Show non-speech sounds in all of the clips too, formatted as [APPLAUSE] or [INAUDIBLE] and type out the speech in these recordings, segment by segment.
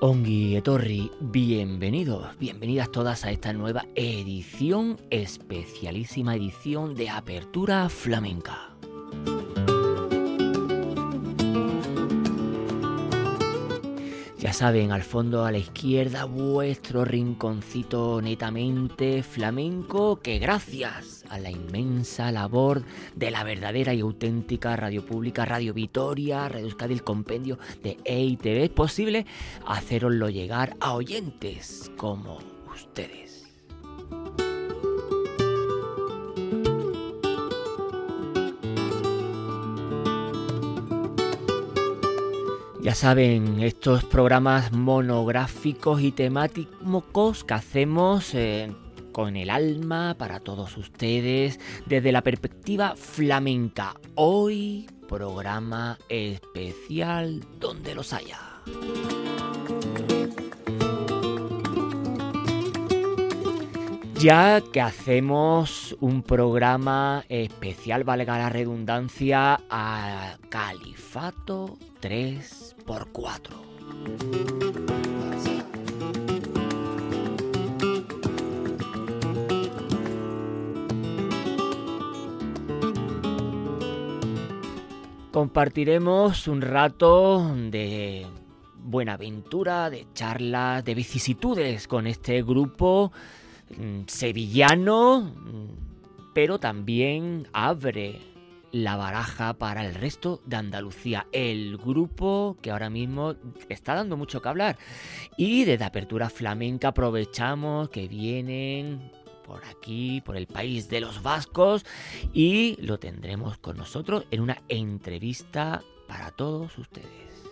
Ongi Etorri, bienvenidos, bienvenidas todas a esta nueva edición, especialísima edición de Apertura Flamenca. Saben, al fondo a la izquierda vuestro rinconcito netamente flamenco que gracias a la inmensa labor de la verdadera y auténtica radio pública Radio Vitoria, Radio el compendio de EITV es posible haceroslo llegar a oyentes como ustedes. Ya saben, estos programas monográficos y temáticos que hacemos eh, con el alma para todos ustedes desde la perspectiva flamenca. Hoy, programa especial donde los haya. Ya que hacemos un programa especial, valga la redundancia, a Califato 3x4. Compartiremos un rato de buena aventura, de charlas, de vicisitudes con este grupo mm, sevillano, mm, pero también abre la baraja para el resto de Andalucía. El grupo que ahora mismo está dando mucho que hablar. Y desde Apertura Flamenca aprovechamos que vienen por aquí, por el país de los vascos, y lo tendremos con nosotros en una entrevista para todos ustedes.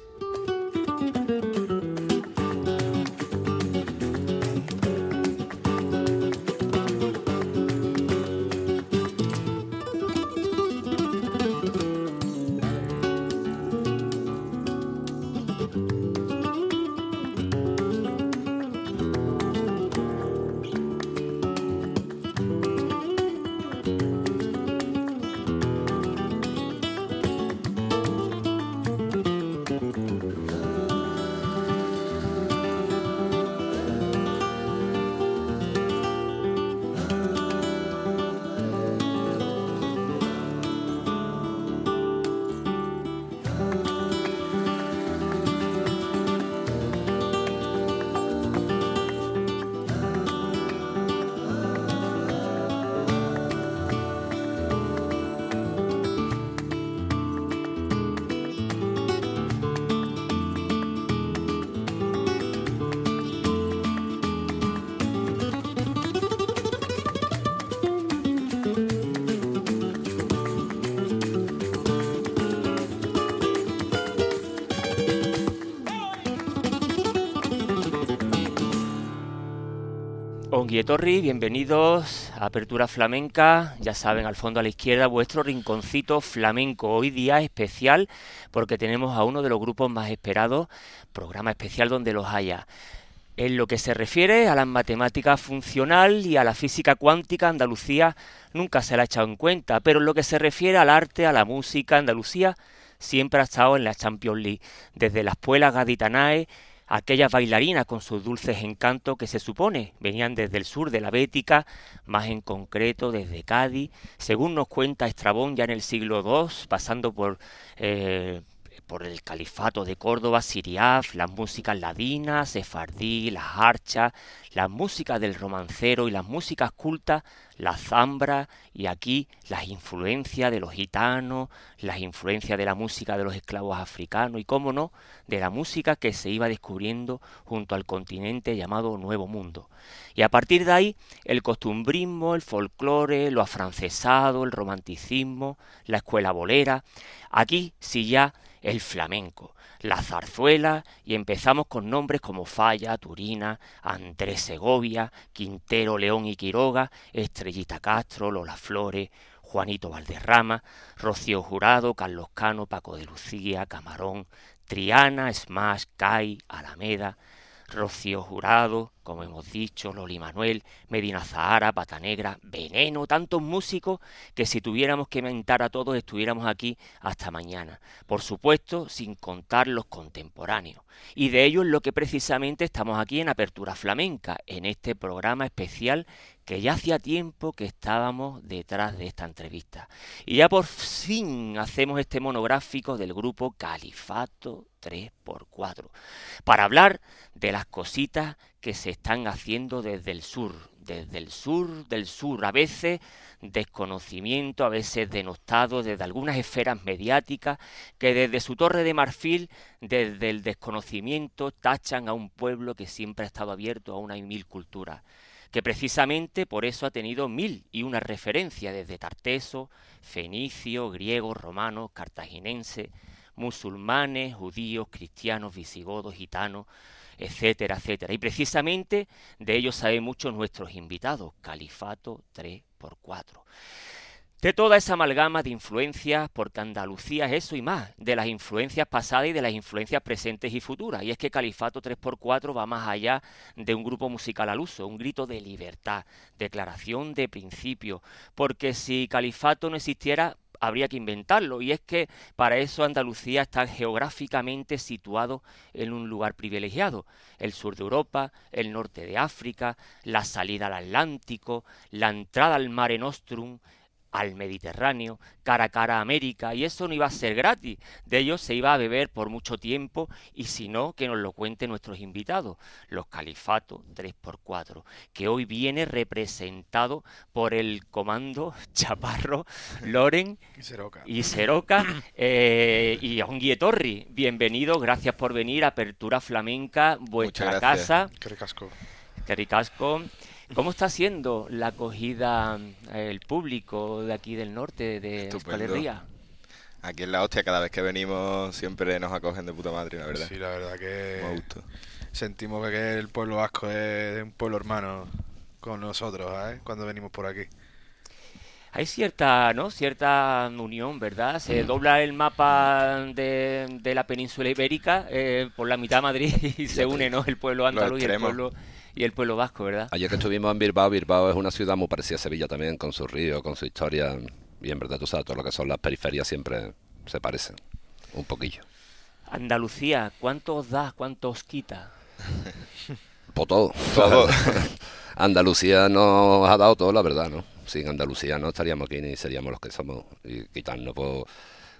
Bienvenidos a Apertura Flamenca. Ya saben, al fondo a la izquierda, vuestro rinconcito flamenco. Hoy día especial porque tenemos a uno de los grupos más esperados, programa especial donde los haya. En lo que se refiere a las matemáticas funcional y a la física cuántica, Andalucía nunca se la ha echado en cuenta, pero en lo que se refiere al arte, a la música, Andalucía siempre ha estado en la Champions League, desde la escuela gaditanae aquellas bailarinas con sus dulces encantos que se supone venían desde el sur de la Bética, más en concreto desde Cádiz, según nos cuenta Estrabón ya en el siglo II, pasando por eh, por el califato de Córdoba, Siriaf, las músicas ladinas, sefardí, las archas, las músicas del romancero y las músicas cultas, la zambra y aquí las influencias de los gitanos, las influencias de la música de los esclavos africanos y, cómo no, de la música que se iba descubriendo junto al continente llamado Nuevo Mundo. Y a partir de ahí, el costumbrismo, el folclore, lo afrancesado, el romanticismo, la escuela bolera, aquí sí ya el flamenco, la zarzuela y empezamos con nombres como Falla, Turina, Andrés Segovia, Quintero, León y Quiroga, Estrellita Castro, Lola Flores, Juanito Valderrama, Rocío Jurado, Carlos Cano, Paco de Lucía, Camarón, Triana, Smash, Cai, Alameda, Rocío Jurado, como hemos dicho, Loli Manuel, Medina Zahara, Pata Negra, Veneno, tantos músicos que si tuviéramos que mentar a todos estuviéramos aquí hasta mañana. Por supuesto, sin contar los contemporáneos. Y de ello es lo que precisamente estamos aquí en Apertura Flamenca, en este programa especial que ya hacía tiempo que estábamos detrás de esta entrevista. Y ya por fin hacemos este monográfico del grupo Califato 3x4, para hablar de las cositas que se están haciendo desde el sur, desde el sur del sur, a veces desconocimiento, a veces denostado desde algunas esferas mediáticas que desde su torre de marfil, desde el desconocimiento, tachan a un pueblo que siempre ha estado abierto a una y mil culturas que precisamente por eso ha tenido mil y una referencia desde Tarteso, fenicio, griego, romano, cartaginense, musulmanes, judíos, cristianos, visigodos, gitanos, etcétera, etcétera. Y precisamente de ello saben mucho nuestros invitados, Califato 3x4 de toda esa amalgama de influencias, porque Andalucía es eso y más, de las influencias pasadas y de las influencias presentes y futuras. Y es que Califato 3x4 va más allá de un grupo musical al uso, un grito de libertad, declaración de principio, porque si Califato no existiera, habría que inventarlo. Y es que para eso Andalucía está geográficamente situado en un lugar privilegiado. El sur de Europa, el norte de África, la salida al Atlántico, la entrada al Mare Nostrum, al Mediterráneo, cara a cara a América, y eso no iba a ser gratis, de ello se iba a beber por mucho tiempo, y si no, que nos lo cuenten nuestros invitados, los califatos 3x4, que hoy viene representado por el comando [LAUGHS] Chaparro, Loren [LAUGHS] y Seroca, eh, y, y Torri. Bienvenido, gracias por venir, Apertura Flamenca, vuestra casa. Qué ricasco. Qué ricasco. ¿Cómo está siendo la acogida eh, el público de aquí del norte de Escalería? Aquí en la hostia, cada vez que venimos siempre nos acogen de puta madre, la verdad. Sí, la verdad que sentimos que el pueblo vasco es un pueblo hermano con nosotros, ¿eh? Cuando venimos por aquí. Hay cierta, ¿no? Cierta unión, ¿verdad? Se mm. dobla el mapa de, la península ibérica eh, por la mitad de Madrid y se une, ¿no? El pueblo andaluz y el pueblo y el pueblo vasco, ¿verdad? Ayer que estuvimos en Bilbao, Bilbao es una ciudad muy parecida a Sevilla también, con su río, con su historia. Y en verdad, tú sabes, todo lo que son las periferias siempre se parecen un poquillo. Andalucía, ¿cuánto os da? ¿Cuánto os quita? [LAUGHS] Por todo. todo. [LAUGHS] Andalucía nos ha dado todo, la verdad, ¿no? Sin Andalucía no estaríamos aquí ni seríamos los que somos. Y quitarnos, pues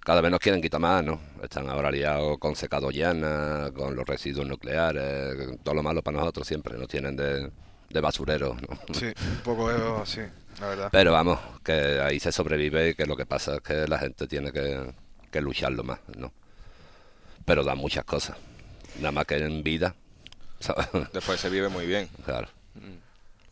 cada vez nos quieren quitar más, ¿no? Están ahora liados con secado llana, con los residuos nucleares, todo lo malo para nosotros siempre, nos tienen de, de basureros, ¿no? Sí, un poco así, la verdad. Pero vamos, que ahí se sobrevive y que lo que pasa es que la gente tiene que, que lucharlo más, ¿no? Pero da muchas cosas, nada más que en vida. Después se vive muy bien. Claro.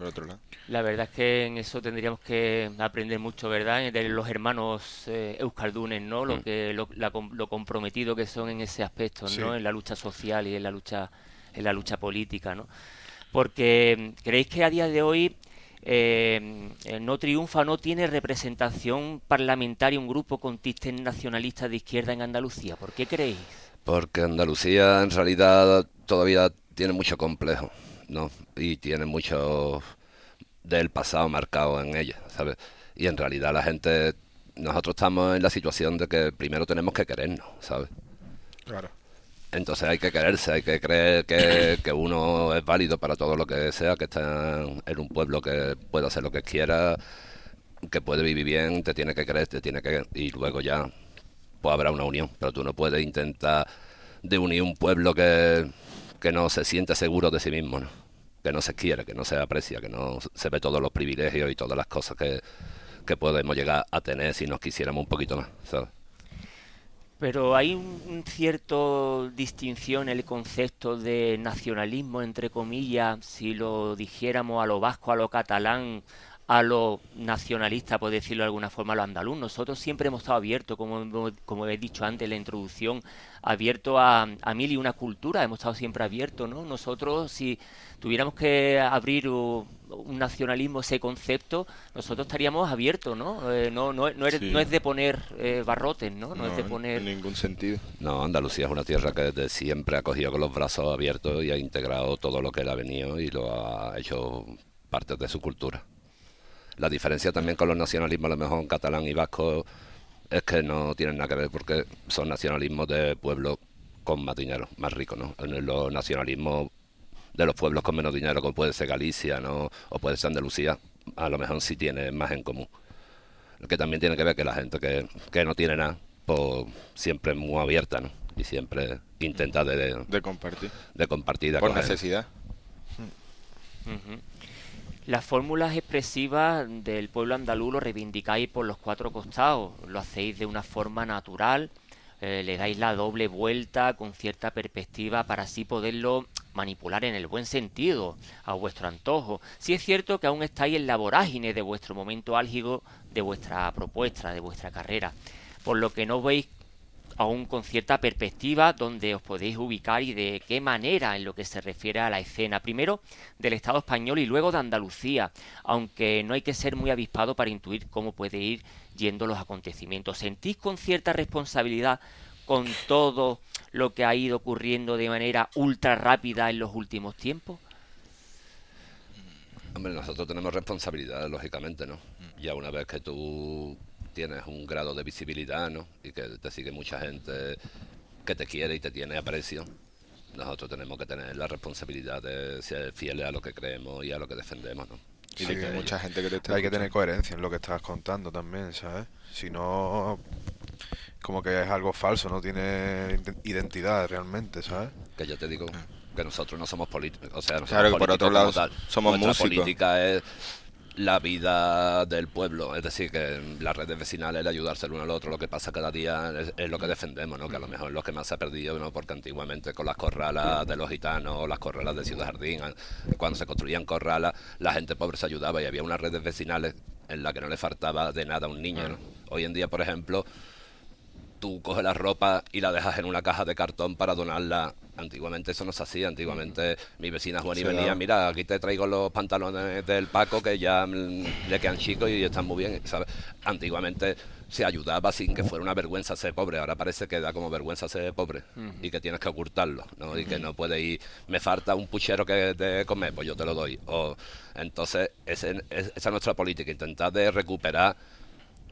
Por otro lado. La verdad es que en eso tendríamos que aprender mucho, ¿verdad? De los hermanos eh, euskaldunes, ¿no? Lo, mm. que, lo, comprometido que son en ese aspecto, ¿no? En la lucha social y en la lucha, en la lucha política, ¿no? Porque creéis que a día de hoy eh, no triunfa, no tiene representación parlamentaria un grupo con tistes nacionalistas de izquierda en Andalucía. ¿Por qué creéis? Porque Andalucía en realidad todavía tiene mucho complejo, ¿no? Y tiene mucho del pasado marcado en ella, ¿sabes? Y en realidad la gente, nosotros estamos en la situación de que primero tenemos que querernos, ¿sabes? Claro. Entonces hay que quererse, hay que creer que, que, uno es válido para todo lo que sea, que está en un pueblo que puede hacer lo que quiera, que puede vivir bien, te tiene que creer, te tiene que... Y luego ya pues habrá una unión, pero tú no puedes intentar de unir un pueblo que, que no se siente seguro de sí mismo, ¿no? Que no se quiere, que no se aprecia, que no se ve todos los privilegios y todas las cosas que, que podemos llegar a tener si nos quisiéramos un poquito más, ¿sabes? Pero hay un, cierto distinción en el concepto de nacionalismo, entre comillas, si lo dijéramos a lo vasco, a lo catalán, a lo nacionalista, por decirlo de alguna forma, a lo andaluz. Nosotros siempre hemos estado abiertos, como, como he dicho antes en la introducción, abiertos a, a mil y una cultura, hemos estado siempre abiertos, ¿no? Nosotros, si tuviéramos que abrir un, nacionalismo, ese concepto, nosotros estaríamos abiertos, ¿no? Eh, no, no, no, es, no, es de poner eh, barrotes, ¿no? No, es de poner... En ningún sentido. No, Andalucía es una tierra que desde siempre ha cogido con los brazos abiertos y ha integrado todo lo que le ha venido y lo ha hecho parte de su cultura. La diferencia también con los nacionalismos, a lo mejor catalán y vasco, es que no tienen nada que ver porque son nacionalismos de pueblos con más dinero, más ricos, ¿no? Los nacionalismos de los pueblos con menos dinero, como puede ser Galicia, ¿no? O puede ser Andalucía, a lo mejor sí tiene más en común. Lo que también tiene que ver que la gente que, que no tiene nada, pues siempre es muy abierta, ¿no? Y siempre intenta de, de, compartir. De compartir. Por necesidad. Las fórmulas expresivas del pueblo andaluz lo reivindicáis por los cuatro costados, lo hacéis de una forma natural, eh, le dais la doble vuelta con cierta perspectiva para así poderlo manipular en el buen sentido, a vuestro antojo. Si es cierto que aún estáis en la vorágine de vuestro momento álgido, de vuestra propuesta, de vuestra carrera, por lo que no veis aún con cierta perspectiva donde os podéis ubicar y de qué manera en lo que se refiere a la escena, primero del Estado español y luego de Andalucía, aunque no hay que ser muy avispado para intuir cómo puede ir yendo los acontecimientos. ¿Sentís con cierta responsabilidad con todo lo que ha ido ocurriendo de manera ultra rápida en los últimos tiempos? Hombre, nosotros tenemos responsabilidad, lógicamente, ¿no? Ya una vez que tú tienes un grado de visibilidad, ¿no? Y que te sigue mucha gente que te quiere y te tiene aprecio. Nosotros tenemos que tener la responsabilidad de ser fieles a lo que creemos y a lo que defendemos, ¿no? Y que mucha gente que te Hay que tener coherencia en lo que estás contando también, ¿sabes? Si no, como que es algo falso, no tiene identidad realmente, ¿sabes? Que yo te digo que nosotros no somos políticos, o sea, claro, por otro lado somos Nuestra política es la vida del pueblo. Es decir, que las redes vecinales, el ayudarse el uno al otro, lo que pasa cada día es, lo que defendemos, ¿no? Que a lo mejor es lo que más se ha perdido, ¿no? Porque antiguamente con las corralas de los gitanos, las corralas de Ciudad Jardín, cuando se construían corralas, la gente pobre se ayudaba y había unas redes vecinales en la que no le faltaba de nada a un niño, Hoy en día, por ejemplo, tú coges la ropa y la dejas en una caja de cartón para donarla. Antiguamente eso no se hacía. Antiguamente mi vecina Juan y venía, mira, aquí te traigo los pantalones del Paco que ya le quedan chicos y están muy bien. ¿sabes? Antiguamente se ayudaba sin que fuera una vergüenza ser pobre. Ahora parece que da como vergüenza ser pobre y que tienes que ocultarlo, ¿no? Y que no puede ir, me falta un puchero que de comer, pues yo te lo doy. O, entonces, esa es nuestra política, intentar de recuperar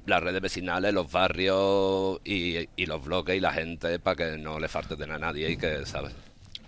las redes vecinales, los barrios y, y los bloques y la gente para que no le falte de nada a nadie y que, ¿sabes?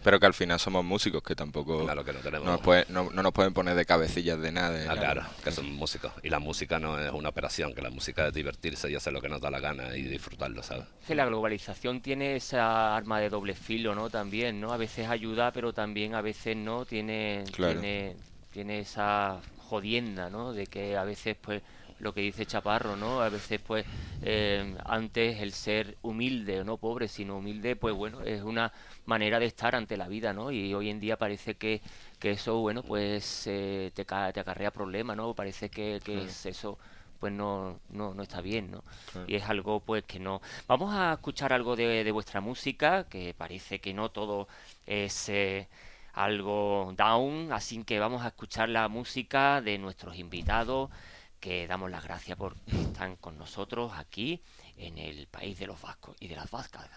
Pero que al final somos músicos, que tampoco claro que no, tenemos... no, no, nos pueden poner de cabecillas de nada. Ah, claro, que somos músicos. Y la música no es una operación, que la música es divertirse y hacer lo que nos da la gana y disfrutarlo, ¿sabes? Que la globalización tiene esa arma de doble filo, ¿no? También, ¿no? A veces ayuda, pero también a veces no. Tiene, tiene, tiene esa jodienda, ¿no? De que a veces, pues lo que dice Chaparro, ¿no? A veces, pues, eh, antes el ser humilde, no pobre, sino humilde, pues bueno, es una manera de estar ante la vida, ¿no? Y hoy en día parece que, que eso, bueno, pues eh, te, te acarrea problemas, ¿no? Parece que, que es eso pues no, no, no está bien, ¿no? Y es algo pues que no... Vamos a escuchar algo de, de vuestra música, que parece que no todo es... Eh, algo down, así que vamos a escuchar la música de nuestros invitados, que damos las gracias por están con nosotros aquí en el país de los vascos y de las vascas.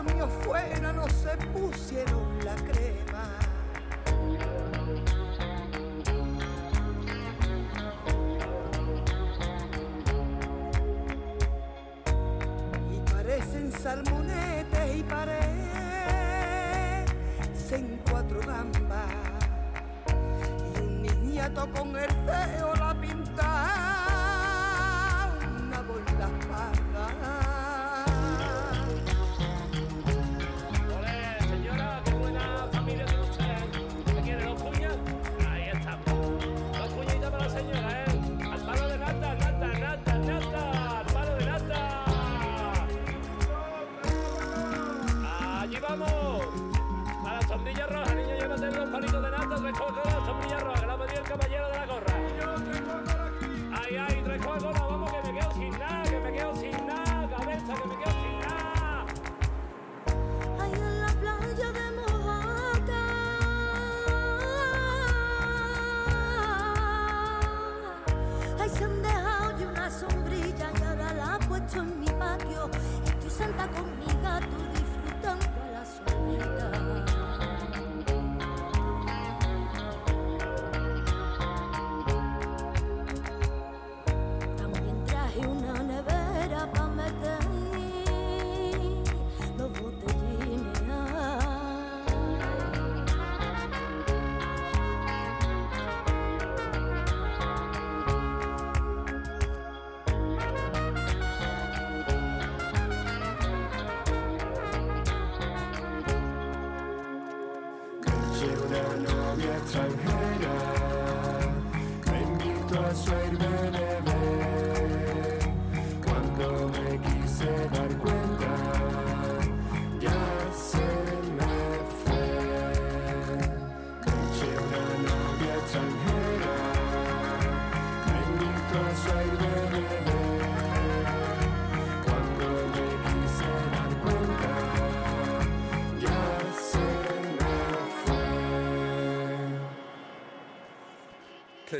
Caballero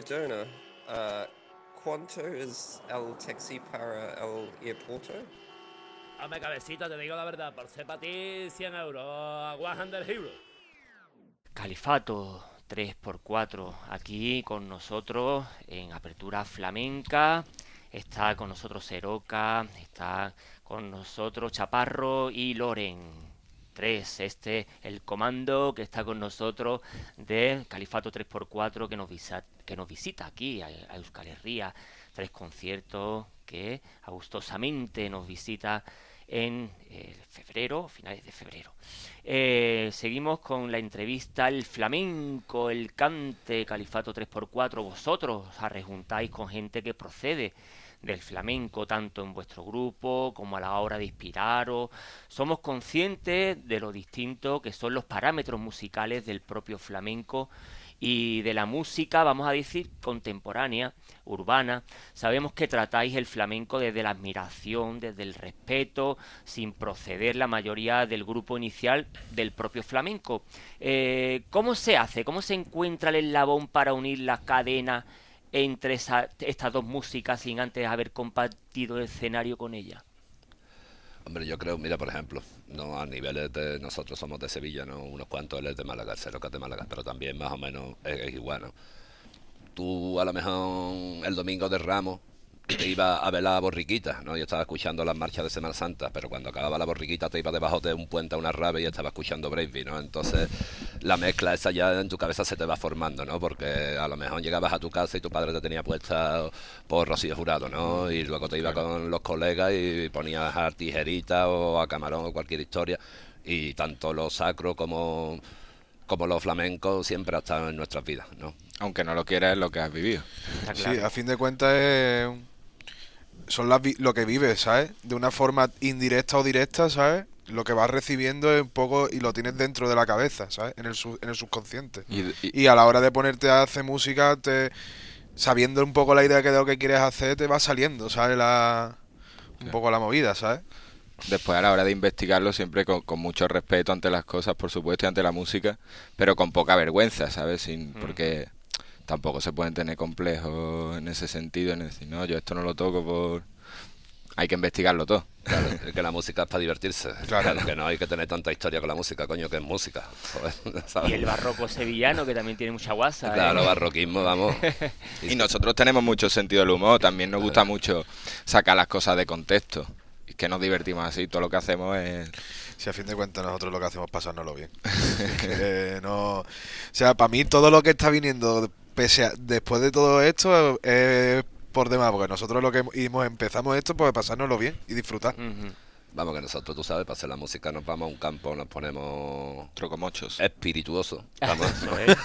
Perdona, uh, ¿cuánto es el taxi para el aeropuerto? Hombre, cabecita, te digo la verdad, por ser para ti 100 euros, 100 euros. Califato 3x4 aquí con nosotros en Apertura Flamenca. Está con nosotros Seroca, está con nosotros Chaparro y Loren. 3, este el comando que está con nosotros de Califato 3x4 que nos, visa- que nos visita aquí a, Euskal Herria. Tres conciertos que gustosamente nos visita en eh, febrero, finales de febrero. Eh, seguimos con la entrevista El flamenco, el cante, Califato 3x4. Vosotros os arrejuntáis con gente que procede del flamenco, tanto en vuestro grupo como a la hora de inspiraros. Somos conscientes de lo distinto que son los parámetros musicales del propio flamenco y de la música, vamos a decir, contemporánea, urbana. Sabemos que tratáis el flamenco desde la admiración, desde el respeto, sin proceder la mayoría del grupo inicial del propio flamenco. Eh, ¿Cómo se hace? ¿Cómo se encuentra el eslabón para unir las cadenas entre esa- estas dos músicas sin antes haber compartido el escenario con ellas? Hombre, yo creo, mira, por ejemplo, no a niveles de nosotros somos de Sevilla, ¿no? Unos cuantos él es de Málaga, el que es de Málaga, pero también más o menos es, es igual, ¿no? Tú a lo mejor el domingo de Ramos te ibas a ver la borriquita, ¿no? Yo estaba escuchando las marchas de Semana Santa, pero cuando acababa la borriquita te ibas debajo de un puente a una rave y estaba escuchando Bravey, ¿no? Entonces la mezcla esa ya en tu cabeza se te va formando, ¿no? Porque a lo mejor llegabas a tu casa y tu padre te tenía puesta por Rocío Jurado, ¿no? Y luego te ibas con los colegas y ponías a tijerita o a camarón o cualquier historia. Y tanto lo sacro como, como lo flamenco siempre ha estado en nuestras vidas, ¿no? Aunque no lo quieras, es lo que has vivido. Sí, a fin de cuentas es son las vi- lo que vives, ¿sabes? De una forma indirecta o directa, ¿sabes? Lo que vas recibiendo es un poco y lo tienes dentro de la cabeza, ¿sabes? En el, su- en el subconsciente. Y, y- Y a la hora de ponerte a hacer música, te sabiendo un poco la idea que de lo que quieres hacer, te va saliendo, ¿sabes? La, un poco la movida, ¿sabes? después a la hora de investigarlo siempre con, con mucho respeto ante las cosas, por supuesto, y ante la música, pero con poca vergüenza, ¿sabes? Sin, porque tampoco se pueden tener complejos en ese sentido, en decir, no, yo esto no lo toco por... Hay que investigarlo todo. Claro, es que la música es para divertirse. Claro. Claro. Que no hay que tener tanta historia con la música, coño, que es música. [LAUGHS] Y el barroco sevillano, que también tiene mucha guasa. ¿eh? Claro, barroquismo, vamos. [LAUGHS] Y nosotros tenemos mucho sentido del humor, también nos gusta mucho sacar las cosas de contexto. Y que nos divertimos así, todo lo que hacemos es... Si a fin de cuentas nosotros lo que hacemos es pasárnoslo bien. [LAUGHS] Que no, o sea, para mí todo lo que está viniendo pese a- después de todo esto es por demás, porque nosotros lo que hemos, empezamos esto pues pasárnoslo bien y disfrutar. Vamos, que nosotros, tú sabes, para hacer la música nos vamos a un campo, nos ponemos Trocomochos. espirituosos. [LAUGHS] Vamos. Eso es.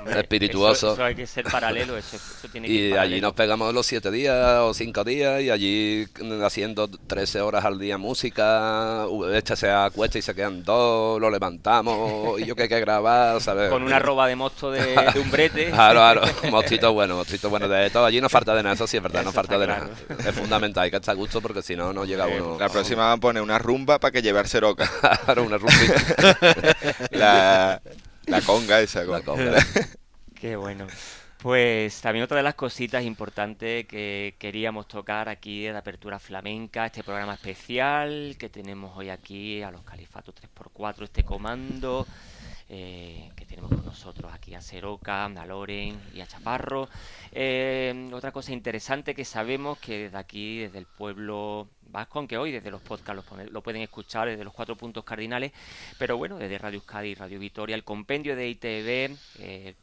Hombre, [LAUGHS] Espirituoso. Eso, eso hay que ser paralelo, eso, eso tiene que ir Y allí nos pegamos los siete días o cinco días y allí haciendo 13 horas al día música, este se acuesta y se quedan dos, lo levantamos y yo que hay que grabar, ¿sabes? Con una roba de mosto de, de un brete. [LAUGHS] Claro, claro, mostito bueno, mostito bueno de todo. Allí no falta de nada, eso sí es verdad, no falta de nada. Es fundamental, hay que estar a gusto porque si no, no llega uno. La próxima a poner una rumba para que llevar Seroca. [LAUGHS] Claro, una rumbita. [LAUGHS] la, la conga esa. La conga. conga. [LAUGHS] Qué bueno. Pues también otra de las cositas importantes que queríamos tocar aquí en la Apertura Flamenca, este programa especial que tenemos hoy aquí a los Califatos 3x4, este comando eh, tenemos con nosotros aquí a Seroca, a Loren y a Chaparro. Eh, otra cosa interesante que sabemos que desde aquí, desde el pueblo vasco, aunque hoy desde los podcasts lo pueden escuchar desde los cuatro puntos cardinales, pero bueno, desde Radio Euskadi y Radio Vitoria, el compendio de ITV, eh,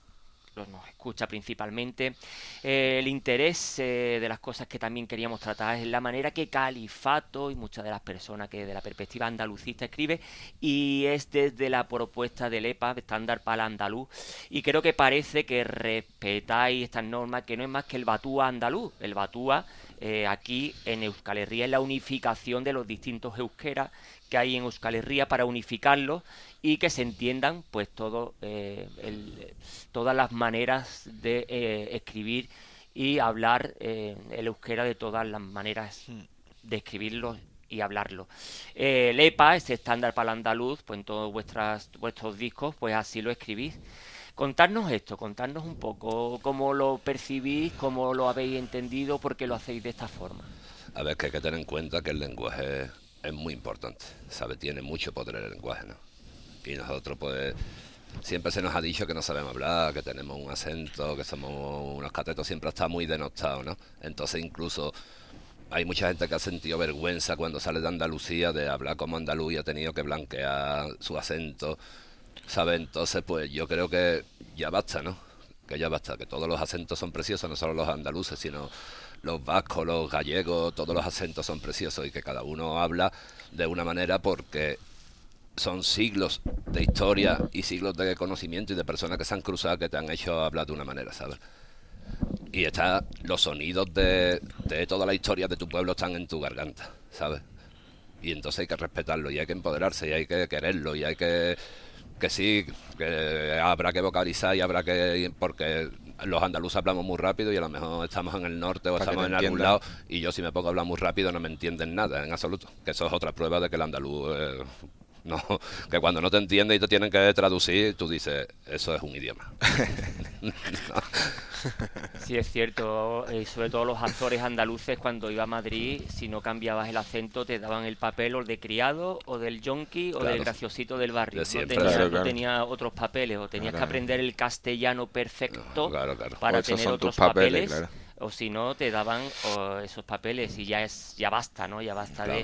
los nos escucha principalmente. Eh, el interés eh, de las cosas que también queríamos tratar es la manera que Califato y muchas de las personas que desde la perspectiva andalucista escribe y es desde la propuesta del EPA, estándar para andaluz, y creo que parece que respetáis estas normas, que no es más que el Batúa andaluz. El Batúa eh, aquí en Euskal Herria es la unificación de los distintos euskeras que hay en Euskal Herria para unificarlos y que se entiendan pues todo eh, el- todas las maneras de eh, escribir y hablar eh, el euskera de todas las maneras de escribirlo y hablarlo. Eh, el EPA, ese estándar para el andaluz, pues en todos vuestras, vuestros discos, pues así lo escribís. Contarnos esto, contarnos un poco cómo lo percibís, cómo lo habéis entendido, por qué lo hacéis de esta forma. A ver, que hay que tener en cuenta que el lenguaje es muy importante, ¿sabe? Tiene mucho poder el lenguaje, ¿no? Y nosotros, pues, siempre se nos ha dicho que no sabemos hablar, que tenemos un acento, que somos unos catetos, siempre está muy denostado, ¿no? Entonces, incluso hay mucha gente que ha sentido vergüenza cuando sale de Andalucía de hablar como andaluz y ha tenido que blanquear su acento, ¿sabe? Entonces, pues yo creo que ya basta, ¿no? Que ya basta, que todos los acentos son preciosos, no solo los andaluces, sino los vascos, los gallegos, todos los acentos son preciosos y que cada uno habla de una manera porque son siglos de historia y siglos de conocimiento y de personas que se han cruzado que te han hecho hablar de una manera, ¿sabes? Y está, los sonidos de, de toda la historia de tu pueblo están en tu garganta, ¿sabes? Y entonces hay que respetarlo y hay que empoderarse y hay que quererlo y hay que que sí, que habrá que vocalizar y habrá que porque los andaluces hablamos muy rápido y a lo mejor estamos en el norte o estamos en algún lado y yo si me pongo a hablar muy rápido no me entienden nada en absoluto. Que eso es otra prueba de que el andaluz eh, [LAUGHS] no, que cuando no te entiende y te tienen que traducir, tú dices, eso es un idioma. [LAUGHS] Sí, es cierto. Eh, sobre todo los actores andaluces, cuando iba a Madrid, si no cambiabas el acento, te daban el papel o de criado, o del yonki, o del graciosito del barrio. no, tenía, otros papeles, o tenías que aprender el castellano perfecto para tener otros papeles o si no te daban esos papeles y ya es ya basta no ya basta de,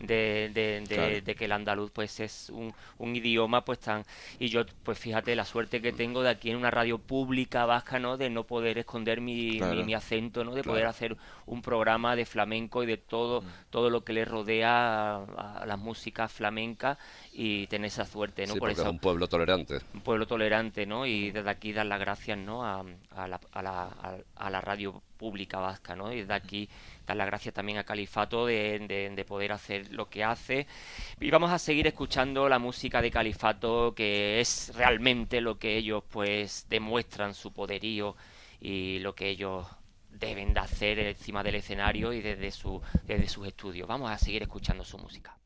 de, de, que el andaluz pues es un, un, idioma pues tan y yo pues fíjate la suerte que tengo de aquí en una radio pública vasca no de no poder esconder mi, mi, acento no de poder hacer un programa de flamenco y de todo mm. todo lo que le rodea a, a las músicas flamencas y tener esa suerte, ¿no? Por eso, es un pueblo tolerante. Un pueblo tolerante, ¿no? Y desde aquí dar las gracias, ¿no? A, a, la, a, la, a, la, radio pública vasca, ¿no? Y desde aquí dar las gracias también a Califato de, de, poder hacer lo que hace. Y vamos a seguir escuchando la música de Califato, que es realmente lo que ellos, pues, demuestran su poderío y lo que ellos deben de hacer encima del escenario y desde, su, desde sus estudios. Vamos a seguir escuchando su música.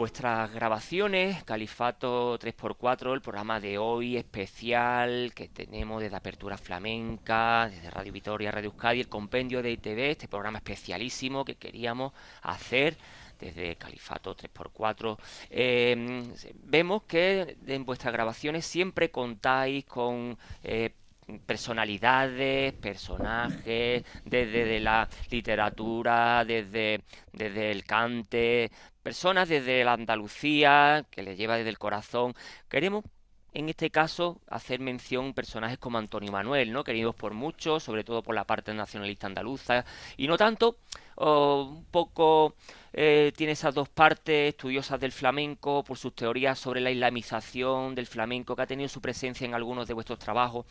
Vuestras grabaciones, Califato 3x4, el programa de hoy especial que tenemos desde Apertura Flamenca, desde Radio Vitoria, Radio Euskadi, el compendio de ITV, este programa especialísimo que queríamos hacer desde Califato 3x4. Eh, vemos que en vuestras grabaciones siempre contáis con eh, personalidades, personajes, desde de la literatura, desde, desde el cante, personas desde la Andalucía, que les lleva desde el corazón. Queremos en este caso hacer mención personajes como Antonio Manuel, ¿no? queridos por muchos, sobre todo por la parte nacionalista andaluza, y no tanto, un poco eh, tiene esas dos partes estudiosas del flamenco, por sus teorías sobre la islamización del flamenco, que ha tenido su presencia en algunos de vuestros trabajos,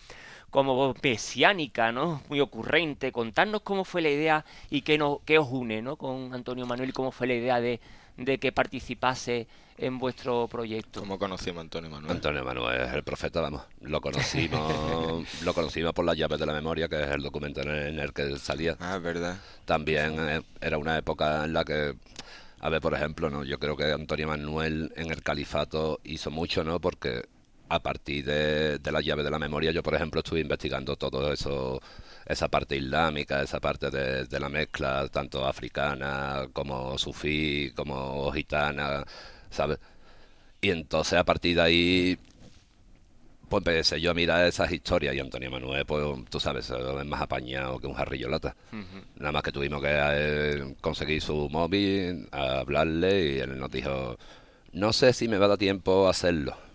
como mesiánica, ¿no? Muy ocurrente. Contarnos cómo fue la idea y qué, no, qué os une, ¿no? Con Antonio Manuel y cómo fue la idea de, de que participase en vuestro proyecto. ¿Cómo conocimos a Antonio Manuel? Antonio Manuel es el profeta, vamos. Lo conocimos, [LAUGHS] lo conocimos por las llaves de la memoria, que es el documento en el que salía. Ah, es verdad. También eh, era una época en la que, a ver, por ejemplo, no, yo creo que Antonio Manuel en el califato hizo mucho, ¿no? Porque a partir de, de la llave de la memoria, yo por ejemplo estuve investigando todo eso, esa parte islámica, esa parte de, de la mezcla, tanto africana como sufí, como gitana, ¿sabes? Y entonces a partir de ahí, pues empecé yo a mirar esas historias y Antonio Manuel, pues tú sabes, es más apañado que un jarrillo lata. Nada más que tuvimos que eh, conseguir su móvil, a hablarle y él nos dijo, no sé si me va a dar tiempo a hacerlo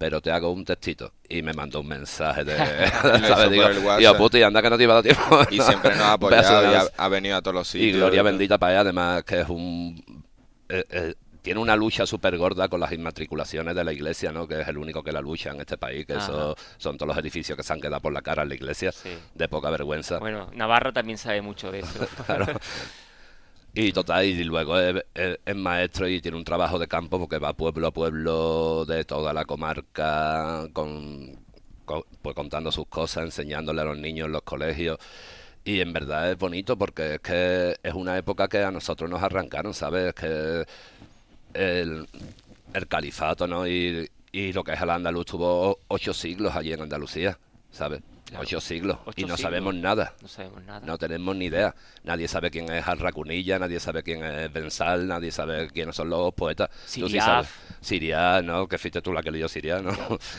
pero te hago un textito. Y me mandó un mensaje de... [LAUGHS] [LAUGHS] ¿sabes? Digo, digo, puta, y anda que no te iba a dar tiempo. Y siempre nos ha [LAUGHS] apoyado y ha, venido a todos los sitios. Y gloria bendita para él, además que es un... eh, eh, tiene una lucha súper gorda con las inmatriculaciones de la iglesia, ¿no? Que es el único que la lucha en este país, que eso son todos los edificios que se han quedado por la cara en la iglesia, Sí. de poca vergüenza. Bueno, Navarra también sabe mucho de eso. Claro. Y total, y luego es, es- es maestro y tiene un trabajo de campo porque va pueblo a pueblo de toda la comarca con, pues contando sus cosas, enseñándole a los niños en los colegios. Y en verdad es bonito porque es que es una época que a nosotros nos arrancaron, ¿sabes? Que el, el califato, ¿no? Y, y lo que es el andaluz tuvo ocho siglos allí en Andalucía, ¿sabes? Claro. Ocho siglos. Ocho y no siglos. sabemos nada. No sabemos nada. No tenemos ni idea. Nadie sabe quién es Arracunilla, nadie sabe quién es Bensal, nadie sabe quiénes son los poetas. Tú sí Siriaf. sabes. Siria, ¿no? Que fuiste tú la que leyó Siria, ¿no?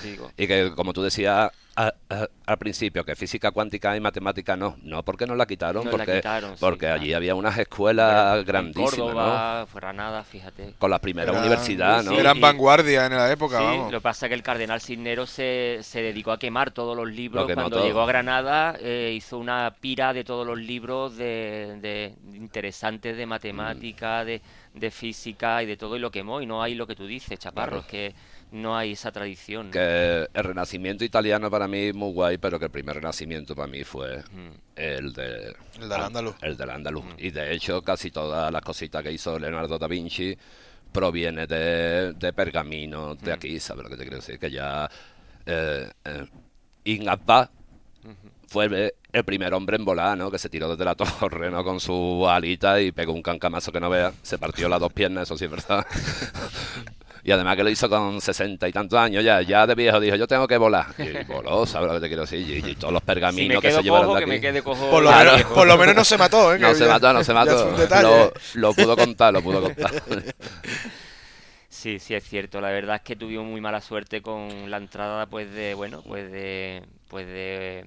Digo. [LAUGHS] Y que, como tú decías a- a- al principio, que física cuántica y matemática no. No, porque nos la quitaron. Nos la porque quitaron, sí, porque claro. allí había unas escuelas grandísimas, ¿no? Córdoba, Granada, fíjate. Con la primera universidad, ¿no? sí, Eran y- vanguardia en la época, Sí, vamos. lo que pasa es que el cardenal Cisneros se, se dedicó a quemar todos los libros. Lo Cuando todo. llegó a Granada eh, hizo una pira de todos los libros de, de interesantes de matemática, de, de física y de todo y lo quemó. Y no hay lo que tú dices, Chaparro, Claro. es que no hay esa tradición. ¿no? Que el renacimiento italiano para mí es muy guay, pero que el primer renacimiento para mí fue Mm. el de El del andaluz. El del andaluz. Y de hecho, casi todas las cositas que hizo Leonardo da Vinci proviene de, de pergaminos de aquí, ¿sabes lo que te quiero decir? Que ya eh, eh, fue el, el primer hombre en volar, ¿no? Que se tiró desde la torre, ¿no? Con su alita y pegó un cancamazo que no vea. Se partió las dos piernas, eso sí es verdad. [LAUGHS] Y además que lo hizo con sesenta y tantos años ya, ya de viejo dijo, yo tengo que volar. Y voló, [LAUGHS] ¿sabes lo que te quiero decir? Y, y todos los Si pergaminos que se llevaron de que me aquí. quede cojo. Por lo, Claro. menos, por lo menos no se mató, ¿eh? [LAUGHS] No se mató, no se mató. un detalle. Lo, lo pudo contar, lo pudo contar. [LAUGHS] Sí, sí es cierto. La verdad es que tuvimos muy mala suerte con la entrada, pues de, bueno, pues de, pues de,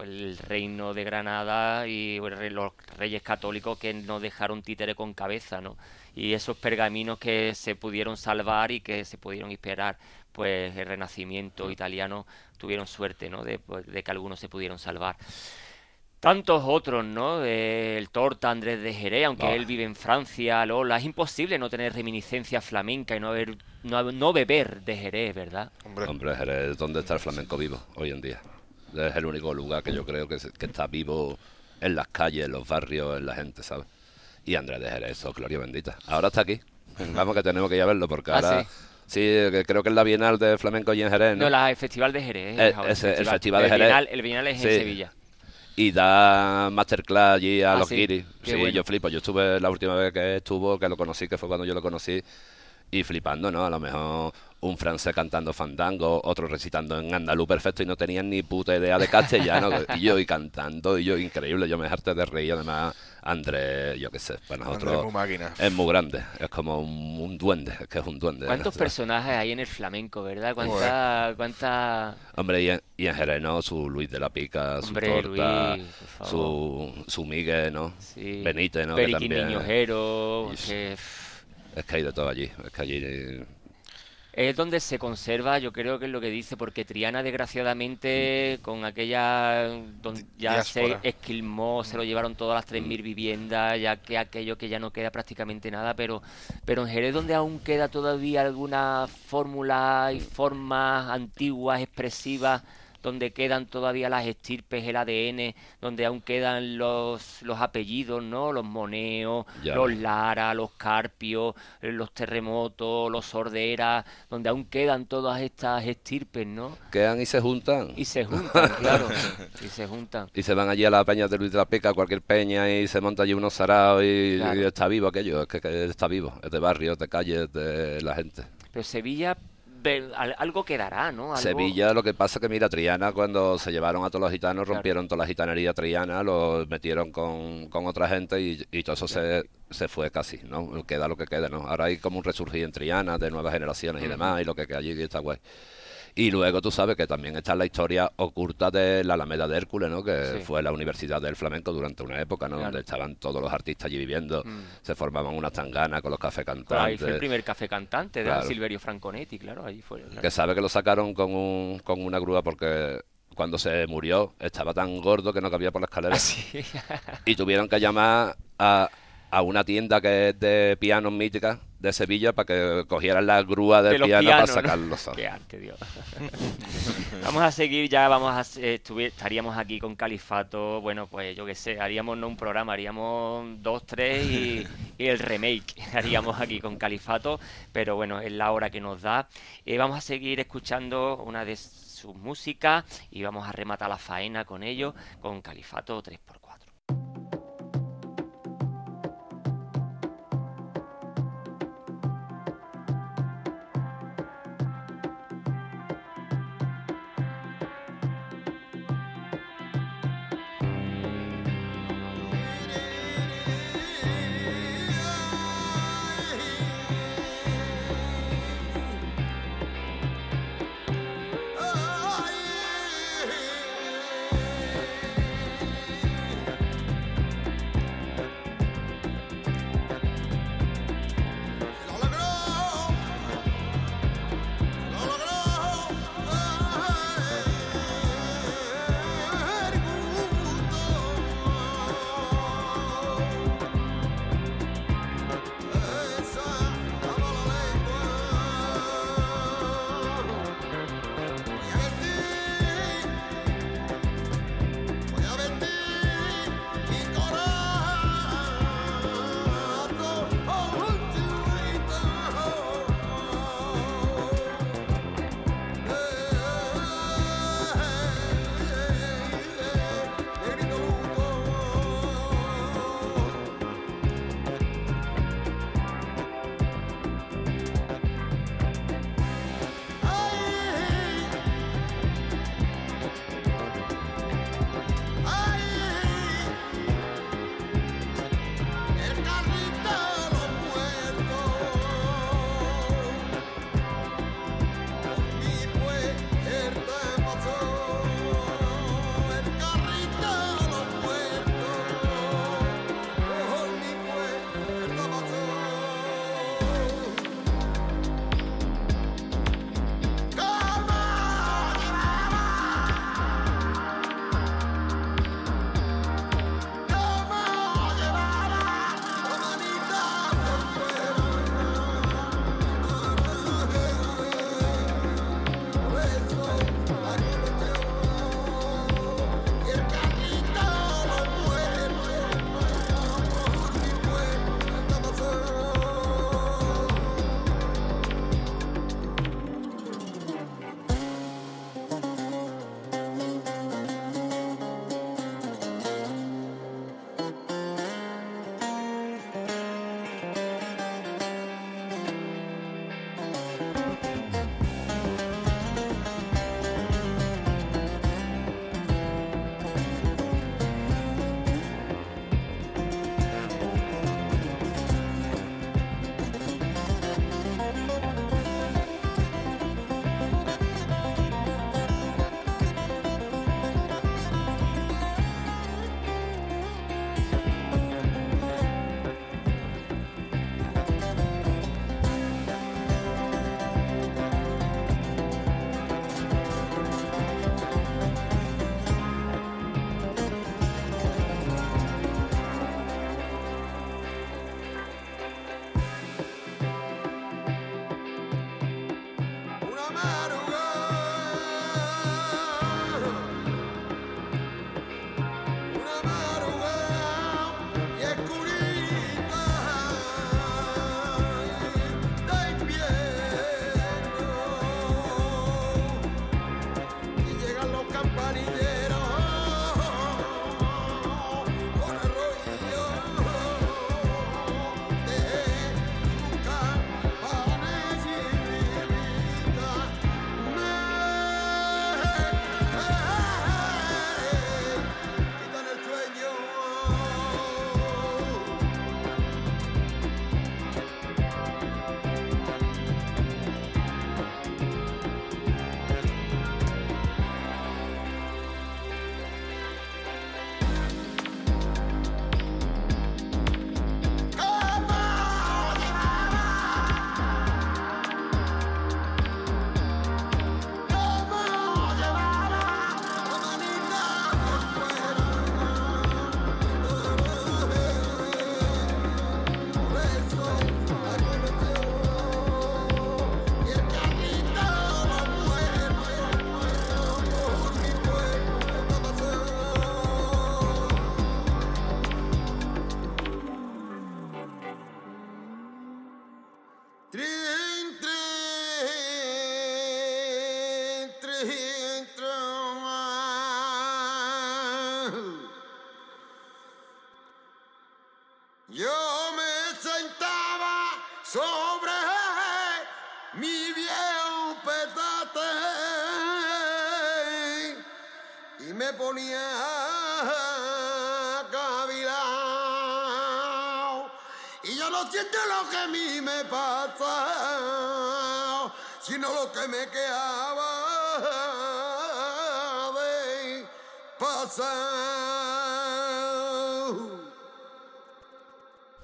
pues el reino de Granada y los reyes católicos que no dejaron títere con cabeza, ¿no? Y esos pergaminos que se pudieron salvar y que se pudieron inspirar, pues el Renacimiento italiano tuvieron suerte, ¿no? De, pues, de que algunos se pudieron salvar. Tantos otros, ¿no? El Torta, Andrés de Jerez, aunque él vive en Francia, Lola. Es imposible no tener reminiscencia flamenca y no, haber, no, haber- no beber de Jerez, ¿verdad? Hombre, Hombre, Jerez, ¿dónde está el flamenco vivo hoy en día? Es el único lugar que yo creo que, se- que está vivo en las calles, en los barrios, en la gente, ¿sabes? Y Andrés de Jerez, eso, gloria bendita. Ahora está aquí. Vamos que tenemos que ir a verlo porque Ah, ahora... ¿sí? Sí, que creo que es la Bienal de Flamenco allí en Jerez, ¿no? No, la, el Festival de Jerez. Eh, ese, el Festival de el Jerez. Bienal, el Bienal es en. Sevilla. y da masterclass allí a Ah, los sí, guiris. qué Sí, bueno. yo flipo. Yo estuve la última vez que estuvo, que lo conocí, que fue cuando yo lo conocí, y flipando, ¿no? A lo mejor un francés cantando fandango, otro recitando en andaluz perfecto y no tenían ni puta idea de castellano. [LAUGHS] y yo y cantando, y yo increíble, yo me harté de reír. Además, Andrés, yo qué sé, para nosotros muy máquina. es muy grande, es como un, un duende, es que es un duende. ¿Cuántos ¿no? [LAUGHS] personajes hay en el flamenco, verdad? ¿Cuánta, cuánta... Hombre, y en, y en Jerez, ¿no? Su Luis de la Pica, su Hombre, Torta, Luis, su, su Miguel, ¿no? Sí. Benítez, ¿no? Que Periquín también- Niñojero, que... Es que hay de todo allí, es que allí... Es donde se conserva, yo creo que es lo que dice, porque Triana, desgraciadamente, con aquella. Donde ya se esquilmó, se lo llevaron todas las 3.000 viviendas, ya que aquello que ya no queda prácticamente nada, pero, pero en Jerez, donde aún queda todavía alguna fórmula y formas antiguas, expresivas, donde quedan todavía las estirpes, el ADN, donde aún quedan los, los apellidos, ¿no? Los moneos, los. Lara, los Carpios, eh, los terremotos, los Sorderas, donde aún quedan todas estas estirpes, ¿no? Quedan y se juntan. Y se juntan, [LAUGHS] claro, y se juntan. Y se van allí a la peña de Luis de la Pica, cualquier peña, y se monta allí unos saraos y, Claro. y está vivo aquello, es que, que está vivo, es de barrio, es de calle, es de la gente. Pero Sevilla, algo quedará, ¿no? Algo- Sevilla, lo que pasa que mira, Triana, cuando se llevaron a todos los gitanos, Claro. rompieron toda la gitanería triana, los metieron con, con otra gente y, y todo eso se, se fue casi, ¿no? Queda lo que queda, ¿no? Ahora hay como un resurgir en Triana de nuevas generaciones y demás, y lo que queda allí está guay. Y luego tú sabes que también está la historia oculta de la Alameda de Hércules, ¿no? Que Sí. fue la Universidad del Flamenco durante una época, ¿no? Claro. Donde estaban todos los artistas allí viviendo, Mm. se formaban unas tanganas con los cafés Claro, ahí cantantes. fue el primer café cantante de Claro. Silverio Franconetti, claro, ahí fue. claro. Que sabe que lo sacaron con, un, con una grúa porque cuando se murió estaba tan gordo que no cabía por la escalera. Sí. [LAUGHS] Y tuvieron que llamar a, a una tienda que es de pianos mítica de Sevilla para que cogieran la grúa del de piano pianos, para ¿no? sacarlos. Qué arte, Dios. [LAUGHS] vamos a seguir ya, vamos a eh, estaríamos aquí con Califato, bueno, pues yo qué sé, haríamos no un programa, haríamos dos, tres y, y el remake [LAUGHS] haríamos aquí con Califato, pero bueno, es la hora que nos da. Eh, vamos a seguir escuchando una de sus músicas y vamos a rematar la faena con ello, con Califato 3x4.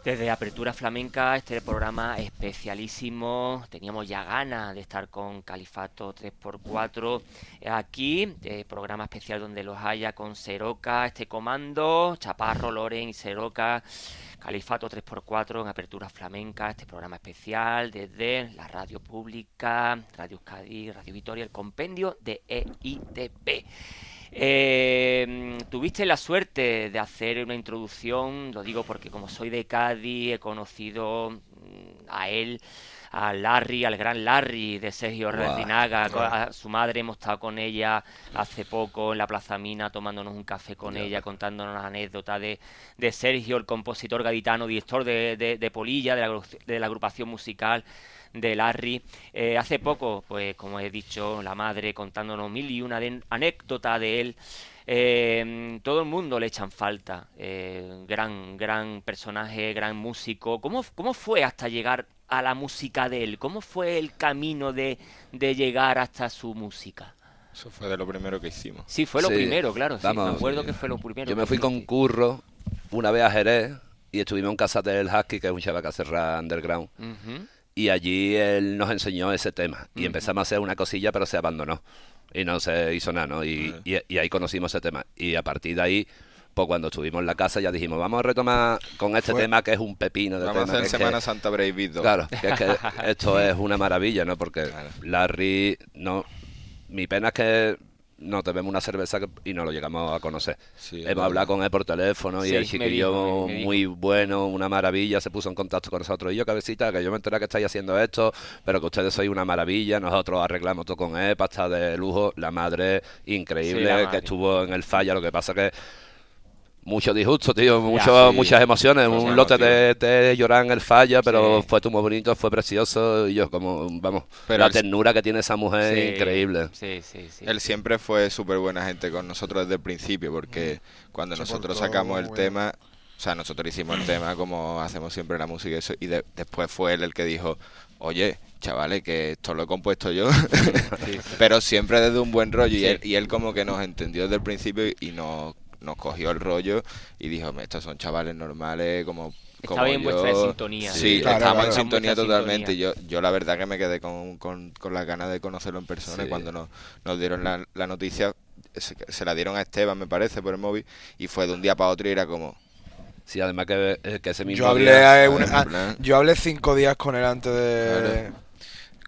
Desde Apertura Flamenca, este programa especialísimo. Teníamos ya ganas de estar con Califato 3x4 aquí, eh, programa especial donde los haya con Seroca, este comando, Chaparro, Loren y Seroca. Califato 3x4 en Apertura Flamenca, este programa especial desde la radio pública, Radio Cádiz, Radio Vitoria, el compendio de EITP. Eh, tuviste la suerte de hacer una introducción, lo digo porque como soy de Cádiz, he conocido mm, a él, a Larry, al gran Larry de Sergio Redinaga, guau. a su madre, hemos estado con ella hace poco en la Plaza Mina tomándonos un café con ella, contándonos anécdotas de, de Sergio, el compositor gaditano, director de, de- de Polilla, de la, de la agrupación musical de Larry. Eh, hace poco, pues como he dicho, la madre contándonos mil y una de- anécdotas de él. Eh, todo el mundo le echan falta. Eh, gran, gran personaje, gran músico. ¿Cómo, ¿Cómo fue hasta llegar a la música de él? ¿Cómo fue el camino de, de llegar hasta su música? Eso fue de lo primero que hicimos. Sí, fue lo Sí, primero, claro. Sí, me acuerdo sí. que fue lo primero. Yo me fui con. Curro una vez a Jerez y estuvimos en casa del Husky, que es un chaval que hace underground. Ujú. Y allí él nos enseñó ese tema. Y empezamos a hacer una cosilla, pero se abandonó. Y no se hizo nada, ¿no? Y, y- y ahí conocimos ese tema. Y a partir de ahí, pues cuando estuvimos en la casa ya dijimos, vamos a retomar con este Fue- tema que es un pepino de Vamos a tema. hacer es que- Semana Santa Brave Beat 2. Claro, que es que [LAUGHS] esto es una maravilla, ¿no? Porque Claro. Larry, no, mi pena es que no te vemos una cerveza que- y no lo llegamos a conocer. Sí, Hemos hablado con él por teléfono y Sí, el chiquillo muy bueno, una maravilla, se puso en contacto con nosotros. Y yo, cabecita, que yo me enteré que estáis haciendo esto, pero que ustedes sois una maravilla, nosotros arreglamos todo con él, pasta de lujo, la madre increíble, Sí, la madre. que estuvo en el falla, lo que pasa que mucho disgusto, tío, mucho, sí. muchas emociones, un lote de llorar en el falla, pero Sí. fue todo muy bonito, fue precioso, y yo como, vamos, Pero la el- ternura que tiene esa mujer Sí, es increíble. Sí, sí, sí. Él siempre fue súper buena gente con nosotros desde el principio, porque cuando Se nosotros portó sacamos el tema, o sea, nosotros hicimos el tema como hacemos siempre la música y eso, y de- después fue él el que dijo, oye, chavales, que esto lo he compuesto yo, [LAUGHS] pero siempre desde un buen rollo, y, él, y él como que nos entendió desde el principio y nos, nos cogió el rollo y dijo, estos son chavales normales, como... como Estaba en yo". vuestra sintonía. Sí, Claro, estábamos claro. en sintonía totalmente. sintonía. Yo, yo la verdad que me quedé con, con, con las ganas de conocerlo en persona. Sí. Y cuando nos, nos dieron la, la noticia, se, se la dieron a Esteban, me parece, por el móvil. Y fue de un día para otro y era como... Sí, además que, eh, que ese mismo Yo hablé, día- a- una- en plan- yo hablé cinco días con él antes de,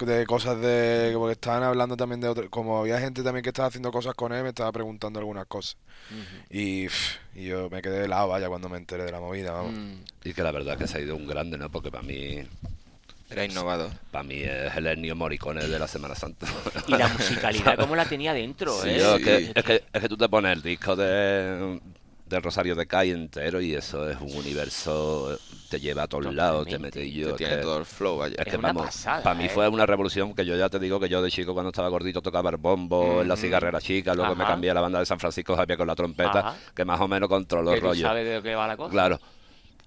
de cosas de... Porque estaban hablando también de otro... Como había gente también que estaba haciendo cosas con él, me estaba preguntando algunas cosas. y, pff, y yo me quedé helado, vaya, cuando me enteré de la movida, vamos. Mm. Y que la verdad que se ha ido un grande, ¿no? Porque para mí, Era innovador. para mí es el Ennio Morricone de la Semana Santa. Y la musicalidad, ¿cómo la tenía dentro? Sí, eh? yo, es, que, es, que, es que tú te pones el disco de, de Rosario de Cay entero y eso es un universo, te lleva a todos lados, te mete yo. es tiene que- todo el flow allá. Es Es que una vamos, pasada, para mí ¿eh? fue una revolución que yo ya te digo que yo de chico cuando estaba gordito tocaba el bombo en la cigarrera chica, luego me cambié a la banda de San Francisco Javier con la trompeta, Ajá. que más o menos controló el rollo. sabes de lo que va la cosa. Claro.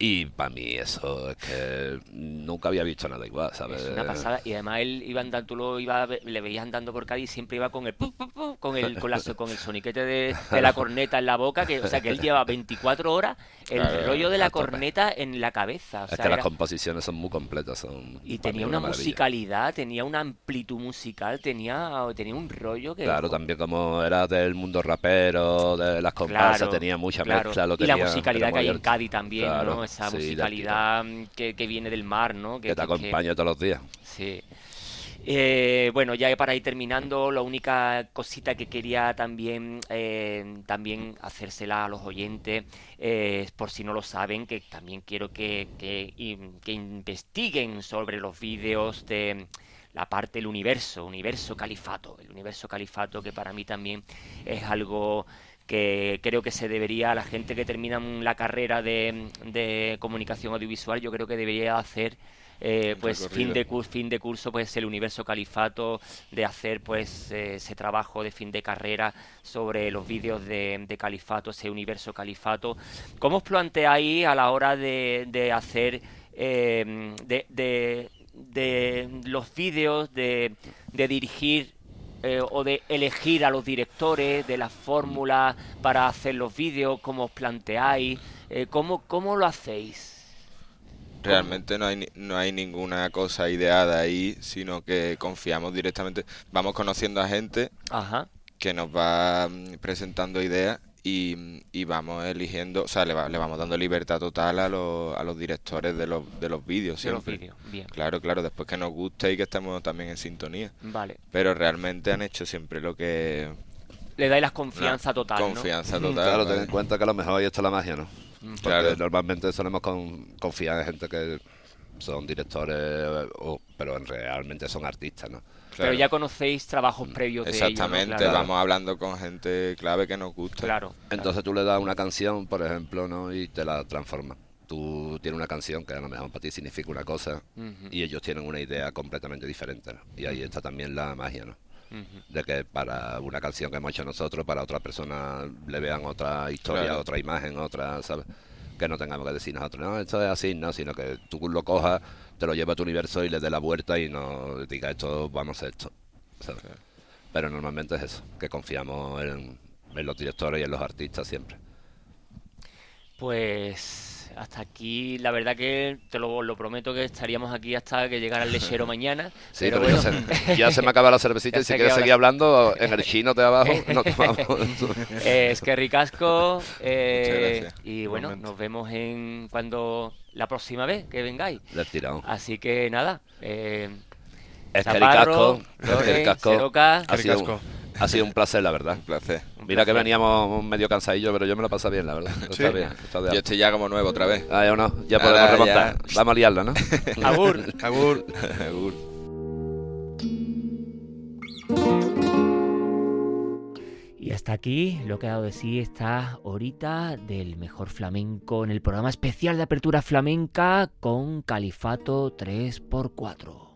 Y para mí eso es que nunca había visto nada igual, ¿sabes? Es una pasada. Y además él iba andando, tú lo iba, le veías andando por Cádiz y siempre iba con el pu, pu, pu, con el con, la, con el soniquete de, de la corneta en la boca, que o sea que él lleva 24 horas el Claro, rollo de la corneta en la cabeza. O Es sea, que las composiciones son muy completas. Son, y tenía una musicalidad, tenía una amplitud musical, tenía, tenía un rollo que... Claro, también como era del mundo rapero, de las comparsas, Claro, tenía mucha claro. mezcla. Lo y la tenía- musicalidad que hay en. Cádiz también, ¿no? Esa sí, musicalidad mm, que, que viene del mar, ¿no? Que te acompaña todos los días. Sí. Eh, bueno, ya para ir terminando, la única cosita que quería también, eh, también hacérsela a los oyentes, eh, por si no lo saben, que también quiero que, que, que investiguen sobre los vídeos de la parte del universo, universo califato, el universo califato que para mí también es algo que creo que se debería, a la gente que termina la carrera de comunicación audiovisual, yo creo que debería hacer eh, pues fin de curso, fin de curso, pues el universo califato, de hacer pues eh, ese trabajo de fin de carrera sobre los vídeos de, de califato, ese universo califato. ¿Cómo os planteáis a la hora de, de hacer eh, de, de- de los vídeos, de, de dirigir eh, o de elegir a los directores, de las fórmulas para hacer los vídeos, cómo os planteáis, eh, cómo, cómo lo hacéis? Realmente no hay, ni- no hay ninguna cosa ideada ahí, sino que confiamos directamente. Vamos conociendo a gente Ajá. que nos va mm, presentando ideas y, y vamos eligiendo, o sea, le, va- le vamos dando libertad total a los, a los directores de los, de los vídeos De los siempre. vídeos, bien. Claro, claro, después que nos guste y que estemos también en sintonía. Vale. Pero realmente han hecho siempre lo que... Le dais la confianza total. Confianza Mm, total. Claro, ten en cuenta que a lo mejor ahí está la magia, ¿no? Porque Claro. normalmente solemos con- confiar en gente que son directores, o, pero en realmente son artistas, ¿no? Pero ya conocéis trabajos previos de ellos, ¿no? Exactamente, Claro. vamos hablando con gente clave que nos gusta. Claro. Entonces tú le das una canción, por ejemplo, ¿no? Y te la transformas. Tú tienes una canción que a lo mejor para ti significa una cosa y ellos tienen una idea completamente diferente. ¿no? Y ahí está también la magia, ¿no? De que para una canción que hemos hecho nosotros, para otra persona le vean otra historia, Claro. otra imagen, otra, ¿sabes? Que no tengamos que decir nosotros, no, esto es así, no, sino que tú lo cojas, te lo llevas a tu universo y le des la vuelta y no digas esto, vamos a hacer esto. ¿sabes? Pero normalmente es eso, que confiamos en, en los directores y en los artistas siempre. Pues hasta aquí, la verdad que te lo, lo prometo que estaríamos aquí hasta que llegara el lechero mañana. Sí, pero pero, bueno. ya, se, [LAUGHS] ya se me acaba la cervecita y si quieres seguir la- hablando en el chino de abajo, [LAUGHS] no tomamos. Eh, es que ricasco eh, y bueno, nos vemos en cuando la próxima vez que vengáis. Así que nada, eh, Es que el Chaparro, casco, es que el casco ha sido. Ha sido un placer, la verdad. Un placer. un Mira que veníamos medio cansadillos, pero yo me lo pasé bien, la verdad. Sí. Está bien. Está de Yo estoy ya como nuevo otra vez. Ah, ¿o no? Ya Nada, podemos remontar. ya. Vamos a liarla, ¿no? [LAUGHS] Agur. Agur. Agur. Y hasta aquí lo que ha dado de sí esta horita del mejor flamenco en el programa especial de apertura flamenca con Califato 3x4.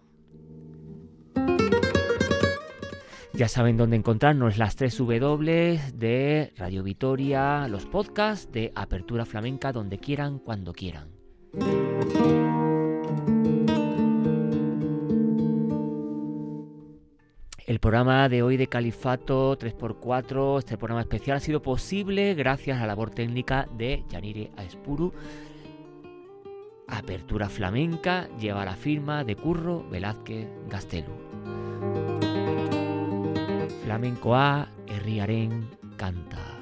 Ya saben dónde encontrarnos las 3 W de Radio Vitoria, los podcasts de Apertura Flamenca donde quieran, cuando quieran. El programa de hoy de Califato 3x4, este programa especial, ha sido posible gracias a la labor técnica de Yanire Aespuru. Apertura Flamenca lleva la firma de Curro Velázquez Gastelu. Flamencoa herriaren canta.